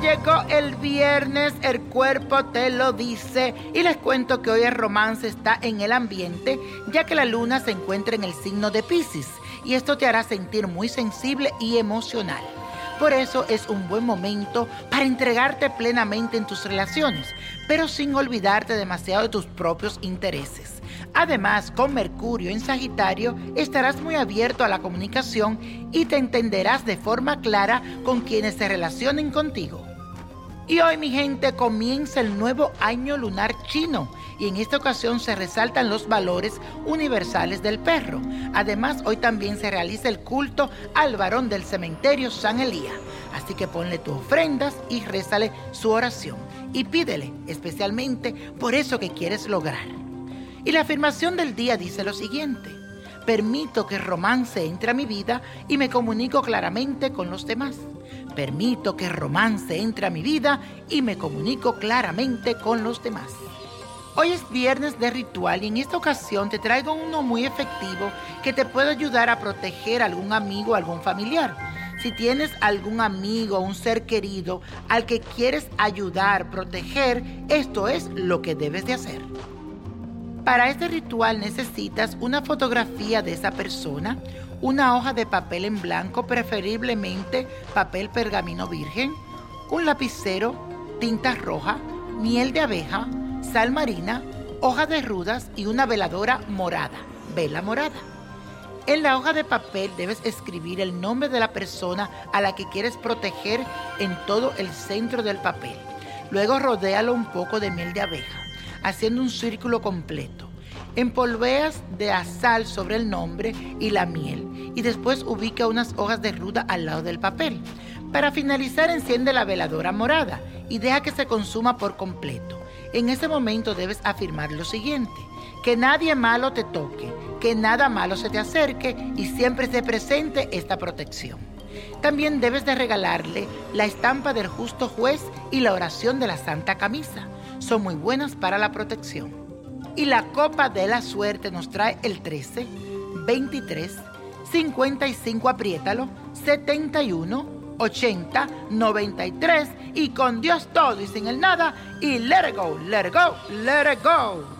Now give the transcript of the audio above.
llegó el viernes, el cuerpo te lo dice. Y les cuento que hoy el romance está en el ambiente, ya que la luna se encuentra en el signo de Pisces. Y esto te hará sentir muy sensible y emocional. Por eso es un buen momento para entregarte plenamente en tus relaciones, pero sin olvidarte demasiado de tus propios intereses. Además, con Mercurio en Sagitario estarás muy abierto a la comunicación y te entenderás de forma clara con quienes se relacionen contigo. Y hoy mi gente comienza el nuevo año lunar chino y en esta ocasión se resaltan los valores universales del perro. Además hoy también se realiza el culto al varón del cementerio San Elías. Así que ponle tus ofrendas y rézale su oración y pídele especialmente por eso que quieres lograr. Y la afirmación del día dice lo siguiente. Permito que romance entre a mi vida y me comunico claramente con los demás. Permito que romance entre a mi vida y me comunico claramente con los demás. Hoy es viernes de ritual y en esta ocasión te traigo uno muy efectivo que te puede ayudar a proteger a algún amigo o algún familiar. Si tienes algún amigo o un ser querido al que quieres ayudar, proteger, esto es lo que debes de hacer. Para este ritual necesitas una fotografía de esa persona, una hoja de papel en blanco, preferiblemente papel pergamino virgen, un lapicero, tinta roja, miel de abeja, sal marina, hoja de rudas y una veladora morada, vela morada. En la hoja de papel debes escribir el nombre de la persona a la que quieres proteger en todo el centro del papel. Luego rodéalo un poco de miel de abeja haciendo un círculo completo. Empolveas de sal sobre el nombre y la miel y después ubica unas hojas de ruda al lado del papel. Para finalizar enciende la veladora morada y deja que se consuma por completo. En ese momento debes afirmar lo siguiente, que nadie malo te toque, que nada malo se te acerque y siempre se presente esta protección. También debes de regalarle la estampa del justo juez y la oración de la Santa Camisa son muy buenas para la protección. Y la copa de la suerte nos trae el 13, 23, 55, apriétalo, 71, 80, 93 y con Dios todo y sin el nada y let it go, let it go, let it go.